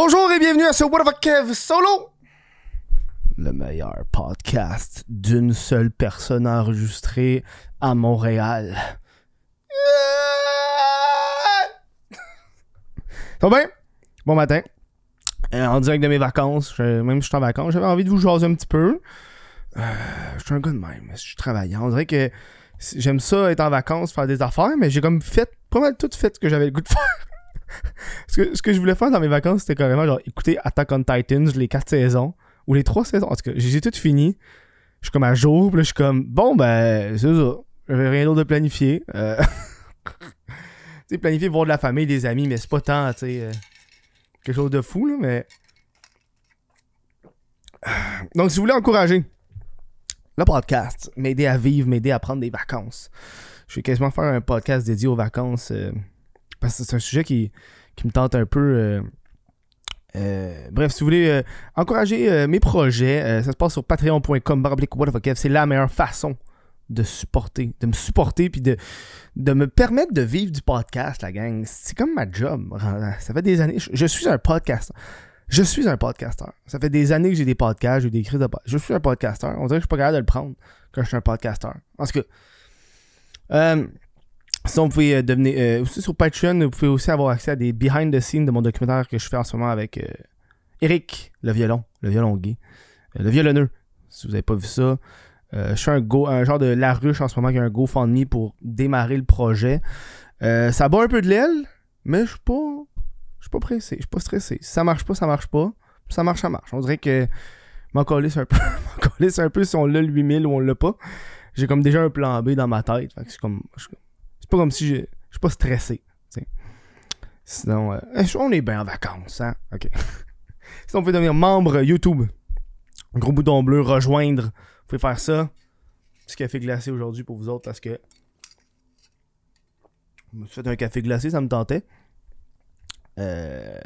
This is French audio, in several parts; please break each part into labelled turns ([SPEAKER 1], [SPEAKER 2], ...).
[SPEAKER 1] Bonjour et bienvenue à ce What fuck Kev solo. Le meilleur podcast d'une seule personne enregistré à Montréal. Ça va bien? Bon matin. Euh, en direct de mes vacances. Même si je suis en vacances, j'avais envie de vous jaser un petit peu. Euh, je suis un gars de même. Je suis travaillant. On dirait que j'aime ça être en vacances, faire des affaires, mais j'ai comme fait pas mal tout fait ce que j'avais le goût de faire. Ce, que, ce que je voulais faire dans mes vacances, c'était carrément genre écouter Attack on Titans, les quatre saisons, ou les trois saisons. En tout cas, j'ai tout fini. Je suis comme à jour, puis je suis comme, bon, ben, c'est ça. J'avais rien d'autre de planifier. Euh... tu sais, planifier voir de la famille, des amis, mais c'est pas tant, tu sais, euh, quelque chose de fou, là, mais. Donc, si vous voulez encourager le podcast, m'aider à vivre, m'aider à prendre des vacances, je vais quasiment faire un podcast dédié aux vacances. euh, parce que c'est un sujet qui, qui me tente un peu. euh, euh, bref, si vous voulez euh, encourager mes projets, ça se passe sur patreon.com. C'est la meilleure façon de supporter, de me supporter puis de, de me permettre de vivre du podcast, la gang. C'est comme ma job. Ça fait des années. Je, je suis un podcasteur. Je suis un podcasteur. Ça fait des années que j'ai des podcasts, j'ai des crises de podcasts. Je suis un podcasteur. On dirait que je suis pas capable de le prendre quand je suis un podcasteur. En tout cas. Sinon, vous pouvez euh, devenir. euh, aussi sur Patreon, vous pouvez aussi avoir accès à des behind the scenes de mon documentaire que je fais en ce moment avec euh, Eric, le violon, le violon gay, le violonneux. Si vous n'avez pas vu ça, je suis un, go, un genre de la ruche en ce moment qui a un GoFundMe pour démarrer le projet. Ça bat un peu de l'aile, mais je suis pas. Je suis pas pressé, je suis pas stressé. Si ça marche pas, ça marche pas. Ça marche, ça marche. On dirait que. M'en coller un peu. m'en un peu si on l'a le 8000 ou on l'a pas. J'ai comme déjà un plan B dans ma tête. Fait que c'est comme. je- c'est pas comme si je, suis pas stressé. Sinon, euh, eh, on est bien en vacances, hein? OK. Sinon, on peut devenir membre YouTube. Gros bouton bleu, rejoindre. Vous pouvez faire ça. Petit café glacé aujourd'hui pour vous autres parce que. Je me suis fait un café glacé, ça me tentait. Euh,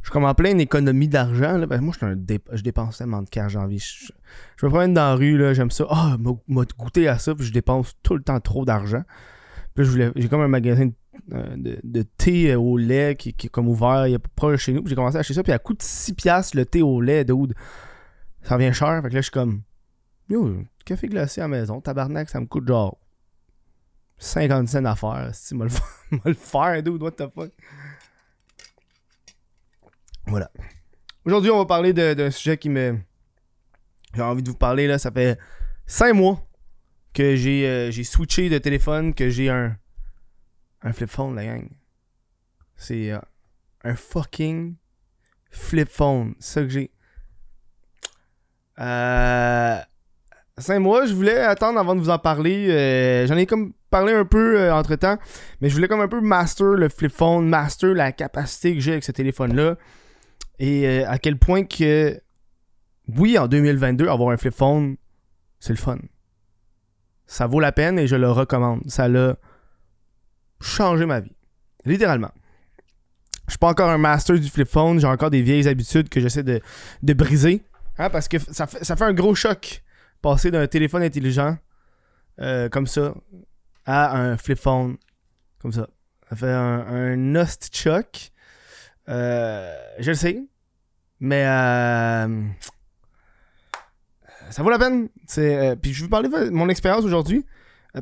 [SPEAKER 1] Je suis comme en pleine économie d'argent. là. Ben, moi, je, suis un dé- je dépense tellement de cash en vie. Je, je me promène dans la rue, là, j'aime ça. Ah, m'a m'a goûté à ça, puis je dépense tout le temps trop d'argent. J'ai comme un magasin de, euh, de- thé au lait qui, est comme ouvert, il est proche de chez nous. Puis j'ai commencé à acheter ça, puis à coût de 6$ piastres, le thé au lait, dude. Ça revient cher. Fait que là, je suis comme, yo, café glacé à la maison, tabarnak, ça me coûte genre 50 cents à faire. Si, m'a le faire, dude, what the fuck? Voilà. Aujourd'hui, on va parler d'un sujet qui me. J'ai envie de vous parler, là. Ça fait 5 mois que j'ai euh, j'ai switché de téléphone, que j'ai un. Un flip phone, la gang. C'est euh, un fucking flip phone. Ça que j'ai. Euh. 5 mois, je voulais attendre avant de vous en parler. euh, J'en ai comme parlé un peu entre temps, mais je voulais comme un peu master le flip phone, master la capacité que j'ai avec ce téléphone-là. Et à quel point que, oui, en 2022, avoir un flip phone, c'est le fun. Ça vaut la peine et je le recommande. Ça l'a changé ma vie. Littéralement. Je suis pas encore un master du flip phone. J'ai encore des vieilles habitudes que j'essaie de, de briser. Hein, parce que ça fait, un gros choc passer d'un téléphone intelligent euh, comme ça à un flip phone comme ça. Ça fait un, un nost choc. Euh, je le sais. Mais euh, ça vaut la peine. Euh, puis je vais vous parler de mon expérience aujourd'hui. Euh,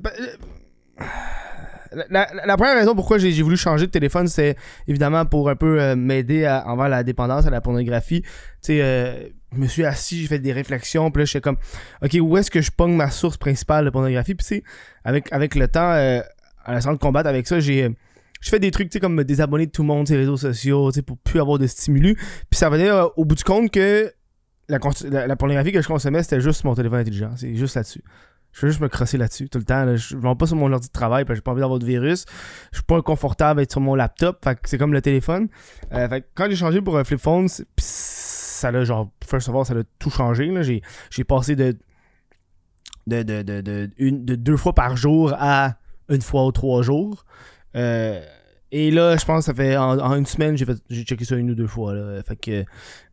[SPEAKER 1] euh, la, première raison pourquoi j'ai, voulu changer de téléphone, c'est évidemment pour un peu m'aider envers la dépendance à la pornographie. Tu sais, je me suis assis, j'ai fait des réflexions, puis là, j'étais comme, OK, où est-ce que je pogne ma source principale de pornographie? Puis, tu sais, avec, avec le temps, euh, à la de combattre avec ça, j'ai. je fais des trucs, tu sais, comme me désabonner de tout le monde, ces réseaux sociaux, tu sais, pour plus avoir de stimulus. Puis ça venait euh, au bout du compte que la, la, pornographie que je consommais, c'était juste mon téléphone intelligent. C'est juste là-dessus. Je veux juste me crosser là-dessus tout le temps. Je ne vais pas sur mon ordi de travail parce que j'ai pas envie d'avoir de virus. Je suis pas confortable d'être sur mon laptop. C'est comme le téléphone. Euh, quand j'ai changé pour un flip phone, ça l'a genre, first of all, ça l'a tout changé. J'ai, j'ai passé de de, de, de, de, une, de deux fois par jour à une fois ou trois jours. Euh, et là, je pense que ça fait en, une semaine, j'ai checké ça une ou deux fois. Fait que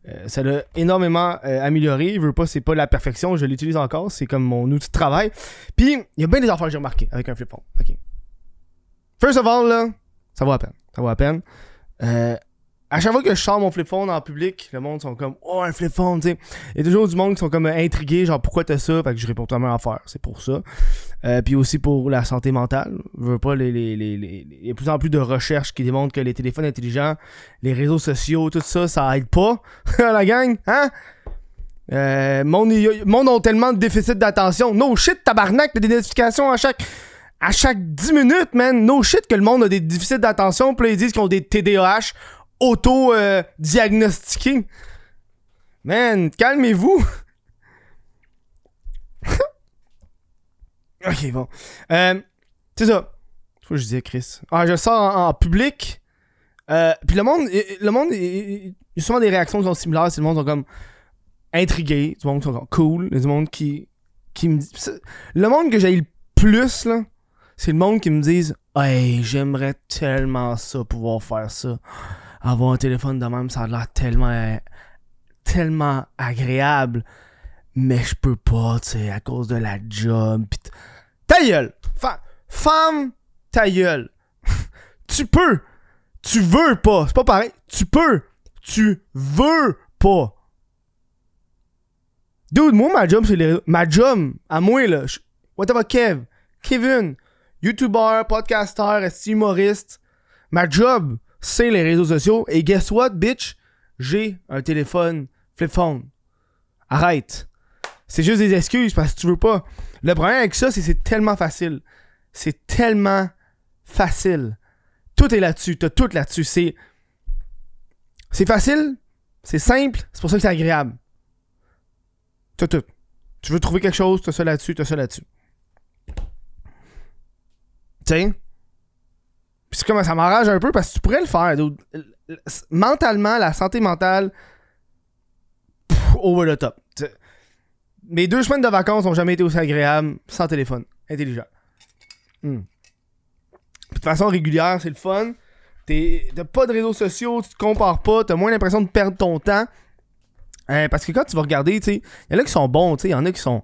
[SPEAKER 1] euh, ça l'a énormément euh, amélioré. Je veux pas, c'est pas la perfection, je l'utilise encore. C'est comme mon outil de travail. Puis, il y a bien des affaires que j'ai remarquées avec un flip phone. OK. First of all, là, ça vaut la peine. Ça vaut la peine. Euh, à chaque fois que je sors mon flip phone en public, le monde sont comme Oh un flip phone. Il y a toujours du monde qui sont comme intrigués, genre pourquoi t'as ça? Fait que je réponds toi même affaire, c'est pour ça. Euh, puis aussi pour la santé mentale. Je veux pas les, Il y a de plus en plus de recherches qui démontrent que les téléphones intelligents, les réseaux sociaux, tout ça, ça aide pas. la gang, hein? Euh, monde, ont tellement de déficit d'attention. No shit, tabarnak, des notifications à chaque. À chaque 10 minutes, man. No shit que le monde a des déficits d'attention. Puis ils disent qu'ils ont des TDAH auto-diagnostiqués. man, calmez-vous. Ok, bon. Euh, c'est ça. Quoi que je disais, Chris? Ah, je sors en, public. Euh, puis le monde, le monde, il y a souvent des réactions qui sont similaires. C'est le monde qui sont comme intrigués, du monde qui sont comme cool, du monde qui, qui me dit. Le monde que j'ai le plus, là, c'est le monde qui me dise Hey, j'aimerais tellement ça, pouvoir faire ça. Avoir un téléphone de même, ça a l'air tellement. tellement agréable. Mais je peux pas, tu sais, à cause de la job. Pis ta gueule! Femme, ta gueule! tu peux! Tu veux pas! C'est pas pareil. Tu peux! Tu veux pas! Dude, moi, ma job, c'est les. Ma job, à moi, là. je- Whatever, Kev, Kevin, YouTuber, podcaster, humoriste. Ma job, c'est les réseaux sociaux. Et guess what, bitch? J'ai un téléphone flip phone. Arrête. C'est juste des excuses parce que tu veux pas. Le problème avec ça, c'est que c'est tellement facile. C'est tellement facile. Tout est là-dessus. T'as tout là-dessus. C'est. C'est facile. C'est simple. C'est pour ça que c'est agréable. T'as tout. Tu veux trouver quelque chose, t'as ça là-dessus, t'as ça là-dessus. Puis c'est comme ça m'enrage un peu parce que tu pourrais le faire. Mentalement, la santé mentale, pff, over the top. Tu sais, Mes deux semaines de vacances n'ont jamais été aussi agréables sans téléphone intelligent. Hmm. De façon régulière, c'est le fun. T'as pas de réseaux sociaux, tu te compares pas, t'as moins l'impression de perdre ton temps. Euh, parce que quand tu vas regarder, tu sais, il y en a qui sont bons, tu sais, il y en a qui sont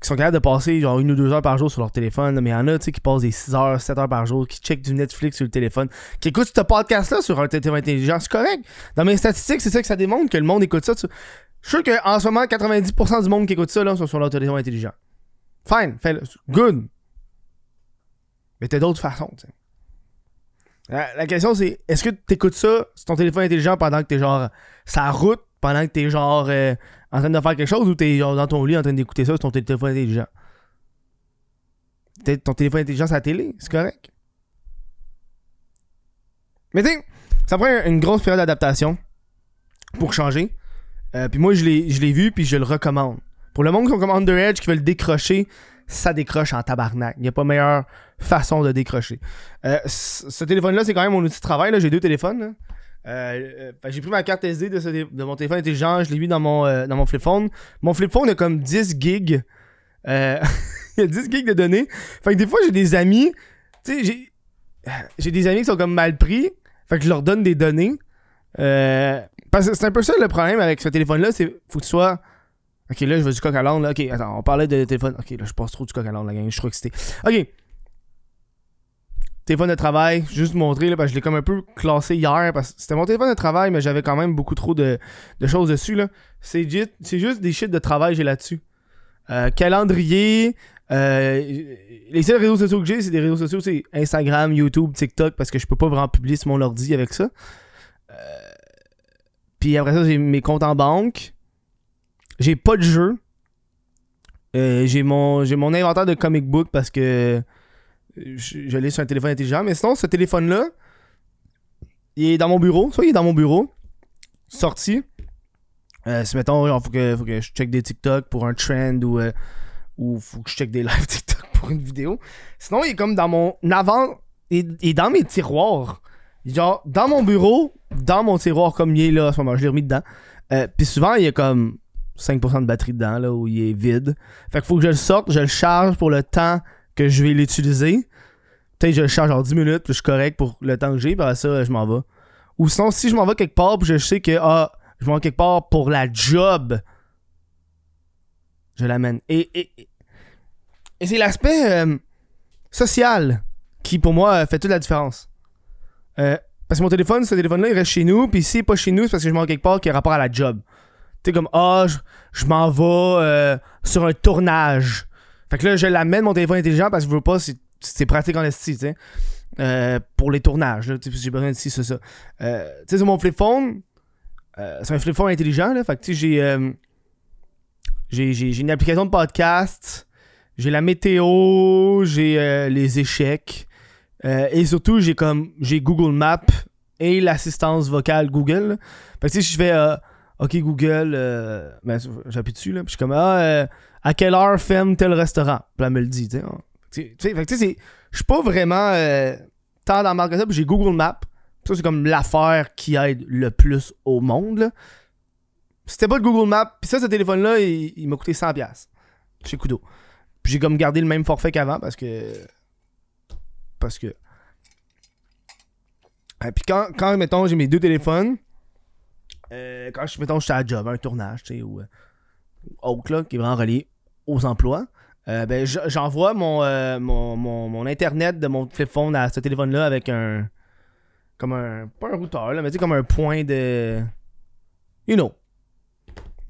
[SPEAKER 1] qui sont capables de passer genre une ou deux heures par jour sur leur téléphone, mais il y en a, qui passent des 6 heures, 7 heures par jour, qui checkent du Netflix sur le téléphone, qui écoutent ce podcast-là sur un téléphone intelligent, c'est correct. Dans mes statistiques, c'est ça que ça démontre, que le monde écoute ça. Je suis sûr qu'en ce moment, 90% du monde qui écoute ça, là, sont sur leur téléphone intelligent. Fine, fais-le. Good. Mais t'as d'autres façons, tu sais. La, la question, c'est est-ce que t'écoutes ça sur ton téléphone intelligent pendant que t'es genre sa route, pendant que t'es genre euh, en train de faire quelque chose ou t'es genre dans ton lit en train d'écouter ça sur ton téléphone intelligent? Peut-être ton téléphone intelligent, c'est la télé, c'est correct. Mais tu ça prend une grosse période d'adaptation pour changer. Euh, puis moi, je l'ai vu, puis je le recommande. Pour le monde qui sont comme Under Edge, qui veut le décrocher, ça décroche en tabarnak. Il n'y a pas meilleure façon de décrocher. Euh, ce téléphone-là, c'est quand même mon outil de travail. J'ai deux téléphones. Euh, j'ai pris ma carte SD de, mon téléphone intelligent, je l'ai mis dans mon, dans mon flip phone. Mon flip phone a comme 10 gigs. Il y a 10 gigs de données. Fait que des fois, j'ai des amis. Tu sais. J'ai des amis qui sont comme mal pris. Fait que je leur donne des données. Euh, parce que c'est un peu ça le problème avec ce téléphone-là. C'est faut que tu sois. Ok, là, je veux du coq à là. Ok, attends, on parlait de téléphone. Ok, là, je passe trop du coq à l'âne, la gang. Je suis trop excité. Ok. Téléphone de travail, juste montrer, là, parce que je l'ai comme un peu classé hier, parce que c'était mon téléphone de travail, mais j'avais quand même beaucoup trop de, de choses dessus, là. C'est juste, juste des shit de travail j'ai là-dessus. Euh, calendrier, euh, les seuls réseaux sociaux que j'ai, c'est des réseaux sociaux, c'est Instagram, YouTube, TikTok, parce que je peux pas vraiment publier sur mon ordi avec ça. Euh, Puis après ça, j'ai mes comptes en banque. J'ai pas de jeu. Euh, j'ai mon mon inventaire de comic book parce que je, l'ai sur un téléphone intelligent. Mais sinon, ce téléphone-là, il est dans mon bureau. Soit il est dans mon bureau, sorti. Euh, mettons, genre, faut que, je check des TikTok pour un trend ou, euh, ou faut que je check des live TikTok pour une vidéo. Sinon, il est comme dans mon avant. Il, il est dans mes tiroirs. Genre, dans mon bureau, dans mon tiroir comme il est là, à ce moment, je l'ai remis dedans. Euh, Puis souvent, il y a comme 5% de batterie dedans, là, où il est vide. Fait qu'il faut que je le sorte, je le charge pour le temps que je vais l'utiliser. Peut-être je le charge en 10 minutes, puis je suis correct pour le temps que j'ai, puis après ça, je m'en vais. Ou sinon, si je m'en vais quelque part, puis je sais que, ah, je m'en vais quelque part pour la job, je l'amène. Et, et, et- et c'est l'aspect euh, social qui, pour moi, fait toute la différence. Euh, Parce que mon téléphone, ce téléphone-là, il reste chez nous. Puis s'il n'est pas chez nous, c'est parce que je m'en quelque part qui a rapport à la job. Tu sais, comme, ah, je, je m'en vais euh, sur un tournage. Fait que là, je l'amène mon téléphone intelligent parce que je veux pas, c'est- pratique en esti, tu sais. Euh, pour les tournages, j'ai besoin de ci, ça, ça. Tu sais, sur mon flip phone, c'est un flip phone intelligent, là. Fait que, tu sais, j'ai, j'ai, une application de podcast, j'ai la météo, j'ai les échecs, euh, et surtout, j'ai comme, j'ai Google Maps et l'assistance vocale Google. Fait que, tu sais, si je fais, euh, OK, Google, euh, ben, j'appuie dessus, là, puis je suis comme, ah, à quelle heure ferme tel restaurant? Puis elle me le dit, tu sais. hein. Fait que, tu sais, je suis pas vraiment tant dans que ça, j'ai Google Maps. Ça, c'est comme l'affaire qui aide le plus au monde, C'était pas de Google Maps, puis ça, ce téléphone-là, il, il m'a coûté 100$ chez Kudo. Puis j'ai comme gardé le même forfait qu'avant parce que. Parce que. Et puis quand, quand, mettons, j'ai mes deux téléphones, euh, quand je, mettons, je suis à job, un tournage, tu sais, ou euh, autre, là, qui est vraiment relié aux emplois, euh, ben, j'envoie mon, euh, mon, mon, mon internet de mon flip phone à ce téléphone-là avec un. Comme un. Pas un routeur, là, mais tu comme un point de. You know.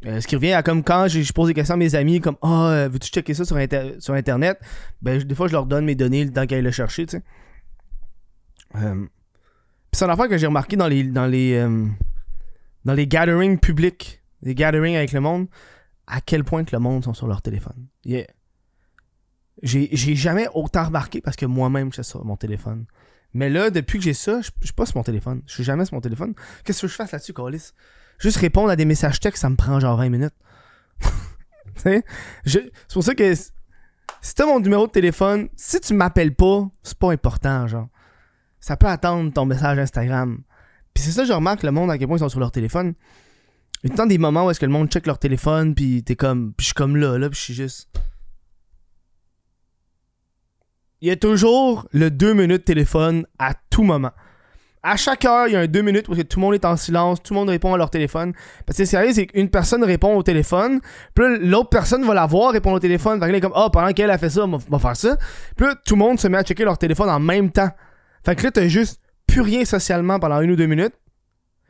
[SPEAKER 1] Euh, ce qui revient à comme quand je pose des questions à mes amis, comme Ah, euh, veux-tu checker ça sur, inter- sur Internet Ben, des fois, je leur donne mes données le temps aillent le chercher, tu sais. Euh, c'est une affaire que j'ai remarqué dans les. Dans les, euh, dans les gatherings publics, les gatherings avec le monde, à quel point le monde sont sur leur téléphone. Yeah. J'ai jamais autant remarqué parce que moi-même, je suis sur mon téléphone. Mais là, depuis que j'ai ça, je suis pas sur mon téléphone. Je suis jamais sur mon téléphone. Qu'est-ce que je fasse là-dessus, Calis? Juste répondre à des messages textes, ça me prend genre 20 minutes. C'est pour ça que si t'as mon numéro de téléphone, si tu m'appelles pas, c'est pas important, genre. Ça peut attendre ton message Instagram. Puis c'est ça, je remarque le monde à quel point ils sont sur leur téléphone. Il y a des moments où est-ce que le monde check leur téléphone, puis t'es comme. Je suis comme là, là, puis je suis juste. Il y a toujours le 2 minutes téléphone à tout moment. À chaque heure, il y a un 2 minutes où que tout le monde est en silence, tout le monde répond à leur téléphone. Parce que c'est sérieux, c'est qu'une personne répond au téléphone, puis l'autre personne va la voir répondre au téléphone. Fait que là, il est comme, ah, pendant qu'elle a fait ça, on va- faire ça. Puis tout le monde se met à checker leur téléphone en même temps. Fait que là, t'as juste plus rien socialement pendant une ou deux minutes.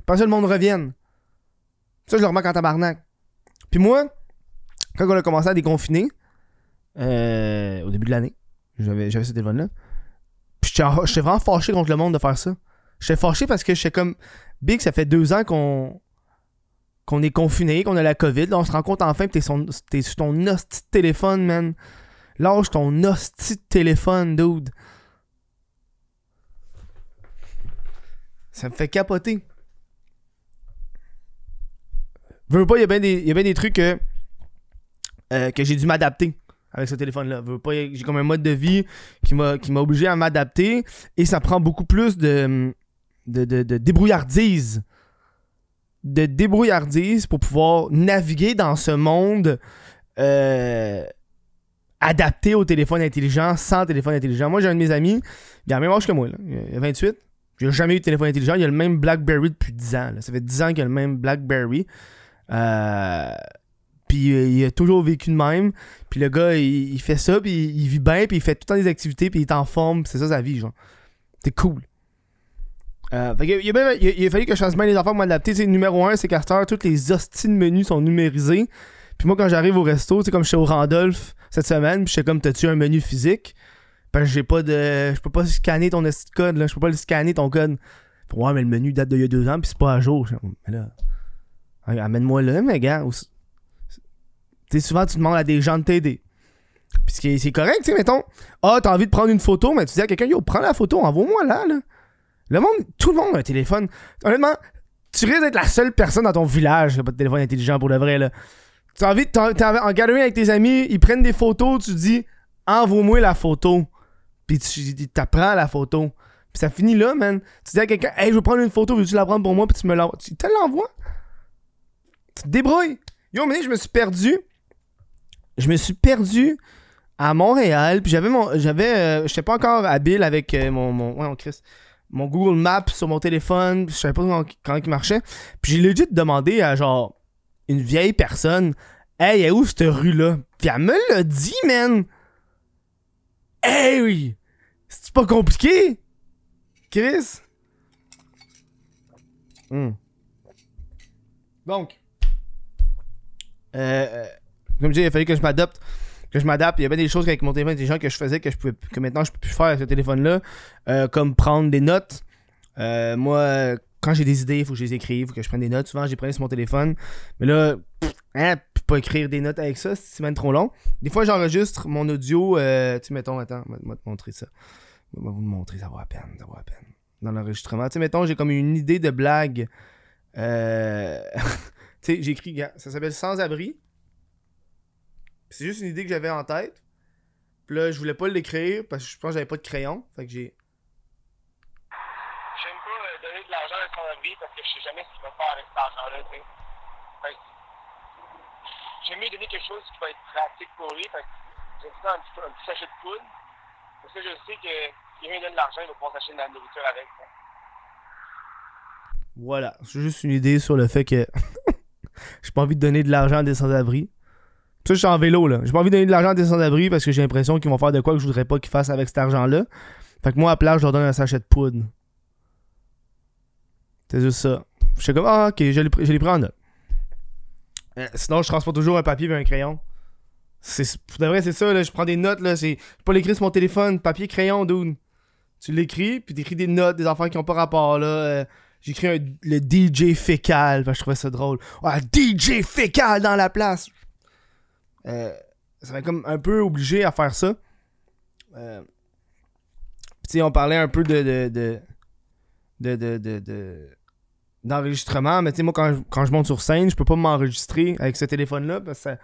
[SPEAKER 1] Puis ça, le monde revienne. Ça, je le remarque en tabarnak. Puis moi, quand on a commencé à déconfiner, euh, au début de l'année, j'avais, j'avais ce téléphone-là. Puis j'étais vraiment fâché contre le monde de faire ça. J'étais fâché parce que j'étais comme. Big, ça fait deux ans qu'on. qu'on est confiné, qu'on a la COVID. Là, on se rend compte enfin que t'es, sur ton hostie de téléphone, man. Lâche ton hostie de téléphone, dude. Ça me fait capoter. Veux pas, il y a bien des, y a bien des trucs que, euh, que j'ai dû m'adapter avec ce téléphone-là. Veux pas, j'ai comme un mode de vie qui m'a, qui m'a obligé à m'adapter et ça prend beaucoup plus de, de, de, débrouillardise. De débrouillardise pour pouvoir naviguer dans ce monde euh, adapté au téléphone intelligent sans téléphone intelligent. Moi, j'ai un de mes amis, il a le même âge que moi, il a 28. Il a jamais eu de téléphone intelligent. Il a le même Blackberry depuis 10 ans. Ça fait 10 ans qu'il a le même Blackberry. Euh, puis euh, il a toujours vécu de même. Puis le gars, il, fait ça, puis il, il vit bien, puis il fait tout le temps des activités, puis il est en forme. C'est ça sa vie, genre. C'est cool. Euh, fait il, il a- fallu que je fasse bien les affaires pour m'adapter. Numéro 1, c'est qu'à toutes les hosties de menus sont numérisés. Puis moi, quand j'arrive au resto, c'est comme j'étais au Randolph cette semaine, puis j'étais comme, t'as-tu un menu physique? Parce que j'ai pas de. Je peux pas scanner ton code, là. Je peux pas le scanner ton code. Fait, ouais, mais le menu date d'il y a deux ans, puis c'est pas à jour. Je suis comme, Mais là. Amène-moi là, mais gars. Tu souvent, tu demandes à des gens de t'aider. Puis c'est correct, tu sais, mettons. Ah, t'as envie de prendre une photo, mais tu dis à quelqu'un, yo, prends la photo, envoie-moi là, là. Le monde, tout le monde a un téléphone. Honnêtement, tu risques d'être la seule personne dans ton village qui a pas de téléphone intelligent pour de vrai, là. Tu as envie, de- t'as- en gathering avec tes amis, ils prennent des photos, tu dis, envoie-moi la photo. Puis tu t'apprends la photo. Puis ça finit là, man. Tu dis à quelqu'un, hey, je veux prendre une photo, veux-tu la prendre pour moi? Puis tu me l'envoies. Tu te l'envoies. Tu te débrouilles. Yo, mais je me suis perdu. Je me suis perdu à Montréal. Puis j'avais mon. J'avais. euh, J'étais pas encore habile avec euh, mon. mon ouais, mon Christ. Mon Google Maps sur mon téléphone. Je savais pas comment, il marchait. Puis j'ai legit demandé à genre une vieille personne Hey, est où cette rue-là? Puis elle me l'a dit, man! Hey! C'est pas compliqué? Chris? Hmm. Donc, euh, euh, comme je dis, il a fallu que je m'adapte. Que je m'adapte. Il y avait des choses avec mon téléphone intelligent que je faisais que, je pouvais, que maintenant je peux plus faire avec ce téléphone-là. Euh, comme prendre des notes. Euh, moi, quand j'ai des idées, il faut que je les écrive, il faut que je prenne des notes. Souvent, j'ai pris sur mon téléphone. Mais là, pff, hein, pas écrire des notes avec ça, c'est même trop long. Des fois, j'enregistre mon audio. Euh, tu mettons, attends, vais te montrer ça. Vais vous le montrer, ça vaut à peine, ça vaut à peine. Dans l'enregistrement. Tu sais, mettons, j'ai comme une idée de blague. Euh... tu sais, gars, ça s'appelle Sans-abri. C'est juste une idée que j'avais en tête. Puis là, je voulais pas l'écrire parce que je pense que j'avais pas de crayon. Fait que j'ai.
[SPEAKER 2] J'aime pas euh, donner de l'argent à son abri parce que je sais jamais ce qu'il va faire avec cet argent-là, tu sais. Fait que J'aime mieux donner quelque chose qui va être pratique pour lui. Fait que j'ai un petit, un petit sachet de poudre. Parce que je sais que si quelqu'un donne de l'argent, il va pouvoir s'acheter de la nourriture avec. ça.
[SPEAKER 1] Voilà. C'est juste une idée sur le fait que. j'ai pas envie de donner de l'argent à des sans-abri. Je suis en vélo, là. J'ai pas envie de donner de l'argent à des sans-abri parce que j'ai l'impression qu'ils vont faire de quoi que je voudrais pas qu'ils fassent avec cet argent-là. Fait que moi, à la place, je leur donne un sachet de poudre. C'est juste ça. Je suis comme, ah, ok, je l'ai pris en note. Euh, sinon, je transporte toujours un papier et un crayon. C'est, vrai, c'est ça, là. Je prends des notes, là. C'est pas l'écrire sur mon téléphone. Papier, crayon, dude. Tu l'écris, puis t'écris des notes, des affaires qui ont pas rapport, là. Euh, J'écris le DJ fécal, parce que je trouvais ça drôle. Ah, DJ fécal dans la place! Euh, ça m'a comme un peu obligé à faire ça. Euh, tu on parlait un peu de. de, de, de, de, de- de- d'enregistrement, mais tu sais, moi, quand je, quand je monte sur scène, je peux pas m'enregistrer avec ce téléphone-là, parce que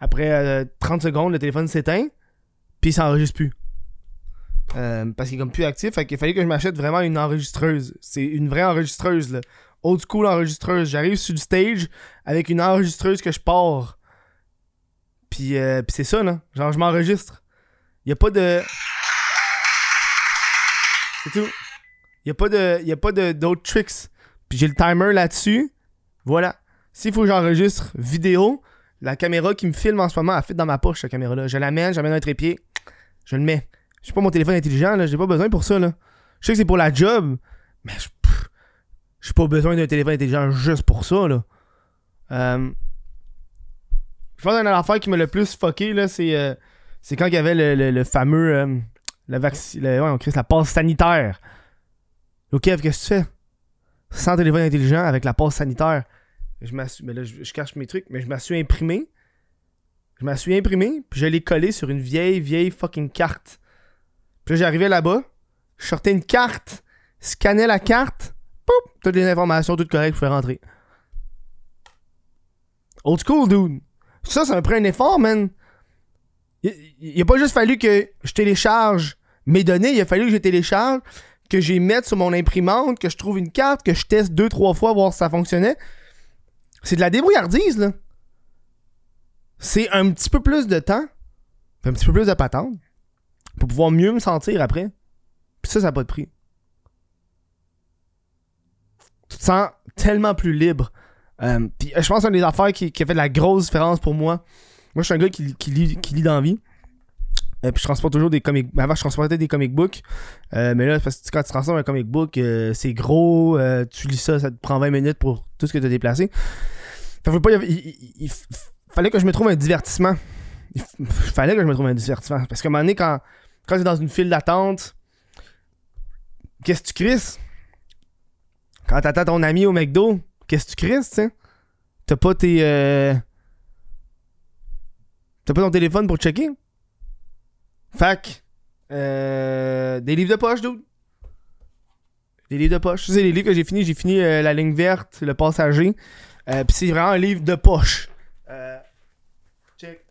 [SPEAKER 1] après euh, 30 secondes, le téléphone s'éteint, puis il s'enregistre plus. Euh, parce qu'il est comme plus actif, fait qu'il fallait que je m'achète vraiment une enregistreuse. C'est une vraie enregistreuse, là. Old school enregistreuse. J'arrive sur le stage avec une enregistreuse que je pars. Puis, euh, c'est ça, là. Genre, je m'enregistre. Y a pas de. C'est tout. Y a pas de. Y a pas d'autres tricks. Puis j'ai le timer là-dessus. Voilà. S'il faut que j'enregistre vidéo, la caméra qui me filme en ce moment, elle fit dans ma poche, cette caméra-là. Je l'amène, j'amène un trépied. Je le mets. J'ai pas mon téléphone intelligent, là. J'ai pas besoin pour ça, là. Je sais que c'est pour la job, mais je- j'ai pas besoin d'un téléphone intelligent juste pour ça, là. Euh, je pense qu'une affaire qui m'a le plus fucké, là, c'est, euh, c'est quand il y avait le, le- fameux. euh, vaccin. Ouais, on crie la passe sanitaire. Ok, qu'est-ce que tu fais? Sans téléphone intelligent, avec la passe sanitaire. Je mais là, je, cache mes trucs, mais je me suis imprimé. Je me suis imprimé, puis je l'ai collé sur une vieille, vieille fucking carte. Puis là, j'arrivais là-bas, je sortais une carte, scannais la carte, poup, toutes les informations, toutes correctes, je pouvais rentrer. Old school, dude. Ça, ça m'a pris un effort, man. Il, il a pas juste fallu que je télécharge mes données, il a fallu que je télécharge, que j'y mette sur mon imprimante, que je trouve une carte, que je teste deux, trois fois, voir si ça fonctionnait. C'est de la débrouillardise, là. C'est un petit peu plus de temps, un petit peu plus de patente, pour pouvoir mieux me sentir après. Puis ça, ça n'a pas de prix. Tu te sens tellement plus libre. Euh, puis euh, je pense que c'est une des affaires qui, a fait de la grosse différence pour moi. Moi, je suis un gars qui, lit, qui lit dans la vie. Euh, puis je transporte toujours des comic Avant, je transportais des comic books. Euh, mais là, parce que quand tu transportes un comic book, c'est gros. tu lis ça, ça te prend 20 minutes pour tout ce que tu as déplacé. Pas, il, fallait que je me trouve un divertissement. Il fallait que je me trouve un divertissement. Parce qu'à un moment donné, quand, quand t'es dans une file d'attente, qu'est-ce que tu crisses? Quand t'attends ton ami au McDo, qu'est-ce que tu crisses, tu sais? T'as pas tes. euh, T'as pas ton téléphone pour checker? Fac. Euh, des livres de poche, dude. Des livres de poche. Ça, c'est les livres que j'ai fini. J'ai fini euh, La ligne verte, Le passager. Euh, Puis c'est vraiment un livre de poche. Euh, check.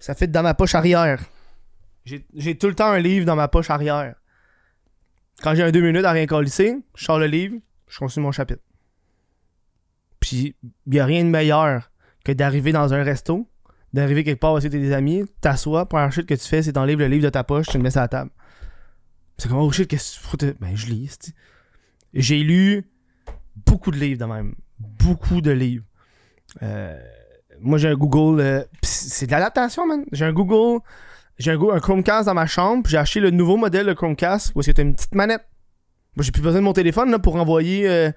[SPEAKER 1] Ça fait dans ma poche arrière. J'ai tout le temps un livre dans ma poche arrière. Quand j'ai un deux minutes à rien colisser, je sors le livre, je continue mon chapitre. Puis, il n'y a rien de meilleur que d'arriver dans un resto, d'arriver quelque part aussi des amis, t'assois, première chose que tu fais, c'est t'enlèves le livre de ta poche, tu le mets sur la table. C'est comme, oh shit, qu'est-ce que tu? Ben, je lis. J'ai lu beaucoup de livres de même. Beaucoup de livres. Euh, moi, j'ai un Google. euh, c'est de l'adaptation, man. J'ai un Google. J'ai un, Chromecast dans ma chambre. J'ai acheté le nouveau modèle de Chromecast où c'est une petite manette. Moi, j'ai plus besoin de mon téléphone là, pour envoyer euh,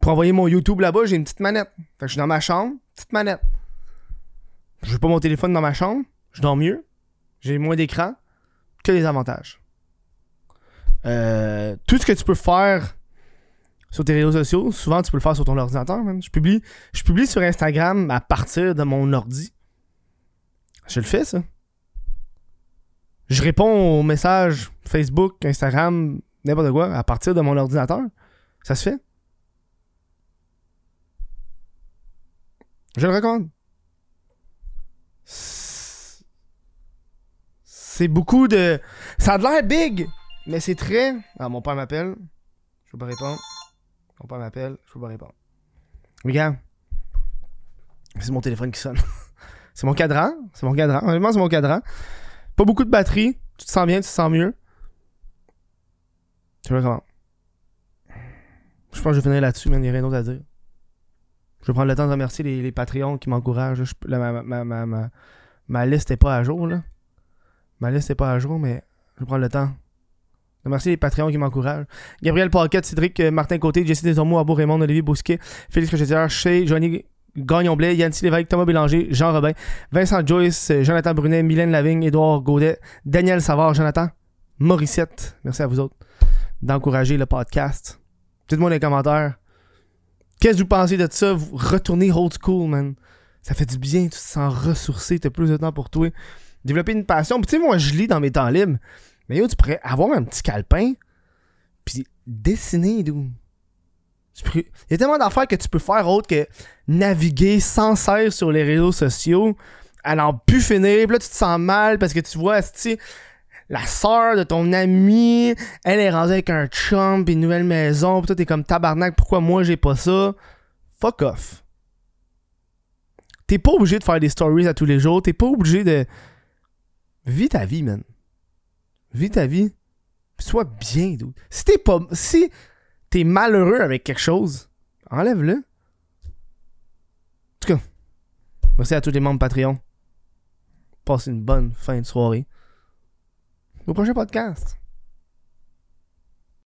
[SPEAKER 1] pour envoyer mon YouTube là-bas. J'ai une petite manette. Fait que je suis dans ma chambre, petite manette. Je veux pas mon téléphone dans ma chambre. Je dors mieux. J'ai moins d'écran. Que des avantages. Euh, tout ce que tu peux faire sur tes réseaux sociaux, souvent tu peux le faire sur ton ordinateur. Je publie, je publie sur Instagram à partir de mon ordi. Je le fais, ça. Je réponds aux messages Facebook, Instagram, n'importe quoi, à partir de mon ordinateur. Ça se fait. Je le recommande. C'est beaucoup de. Ça a l'air big, mais c'est très. Ah, mon père m'appelle. Je peux pas répondre. Mon père m'appelle. Je peux pas répondre. Regarde. C'est mon téléphone qui sonne. c'est mon cadran. C'est mon cadran. Honnêtement, c'est mon cadran. Pas beaucoup de batterie. Tu te sens bien, tu te sens mieux. Je le recommande. Je pense que je vais finir là-dessus, mais il n'y a rien d'autre à dire. Je vais prendre le temps de remercier les, Patreons qui m'encouragent. Ma, ma, ma, ma, ma liste n'est pas à jour, là. Ma liste n'est pas à jour, mais je vais prendre le temps. remercier les Patreons qui m'encouragent. Gabriel Paquette, Cédric euh, Martin Côté, Jesse Desormeaux, Abo Raymond, Olivier Bousquet, Félix Rochetière, Chez, Johnny Gagnon-Blais, Yancy Lévesque, Thomas Bélanger, Jean Robin, Vincent Joyce, Jonathan Brunet, Mylène Lavigne, Édouard Gaudet, Daniel Savard, Jonathan, Morissette. Merci à vous autres d'encourager le podcast. Dites-moi dans les commentaires. Qu'est-ce que vous pensez de ça? Vous retournez old school, man. Ça fait du bien, tu te sens ressourcé, t'as plus de temps pour toi. Développer une passion. Puis tu sais, moi, je lis dans mes temps libres. Mais yo, tu pourrais avoir un petit calepin, puis dessiner, d'où. Il y a tellement d'affaires que tu peux faire autre que naviguer sans cesse sur les réseaux sociaux, n'en plus finir. Puis là, tu te sens mal parce que tu vois, esti, la sœur de ton ami, elle est rendue avec un chum, puis une nouvelle maison, puis toi, t'es comme tabarnak, pourquoi moi j'ai pas ça? Fuck off. T'es pas obligé de faire des stories à tous les jours, t'es pas obligé de. Vis ta vie, man. Vis ta vie. Sois bien, dude. Si t'es pas. Si malheureux avec quelque chose, enlève-le. En tout cas, merci à tous les membres Patreon. Passez une bonne fin de soirée. Au prochain podcast.